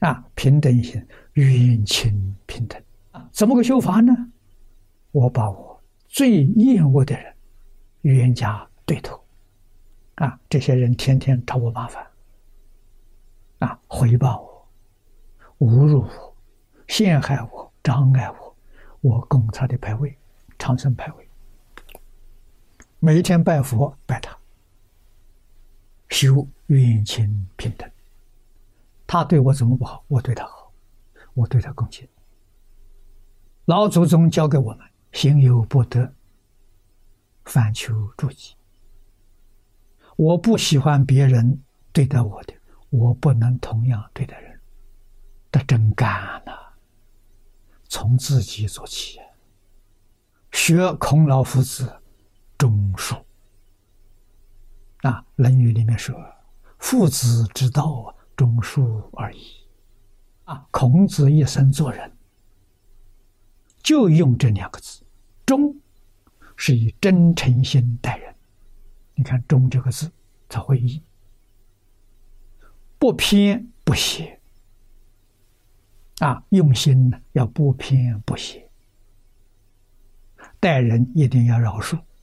啊，平等心，冤亲平等。啊，怎么个修法呢？我把我最厌恶的人，冤家对头，啊，这些人天天找我麻烦，啊，回报我，侮辱我，陷害我，障碍我，我供他的牌位，长生牌位，每一天拜佛拜他，修冤亲平等。他对我怎么不好，我对他好，我对他恭敬。老祖宗教给我们。行有不得，反求诸己。我不喜欢别人对待我的，我不能同样对待人。这真干呐！从自己做起，学孔老夫子忠恕。啊，《论语》里面说：“父子之道啊，忠恕而已。”啊，孔子一生做人。就用这两个字，“忠”，是以真诚心待人。你看“忠”这个字才会意，不偏不邪。啊，用心呢要不偏不邪，待人一定要饶恕，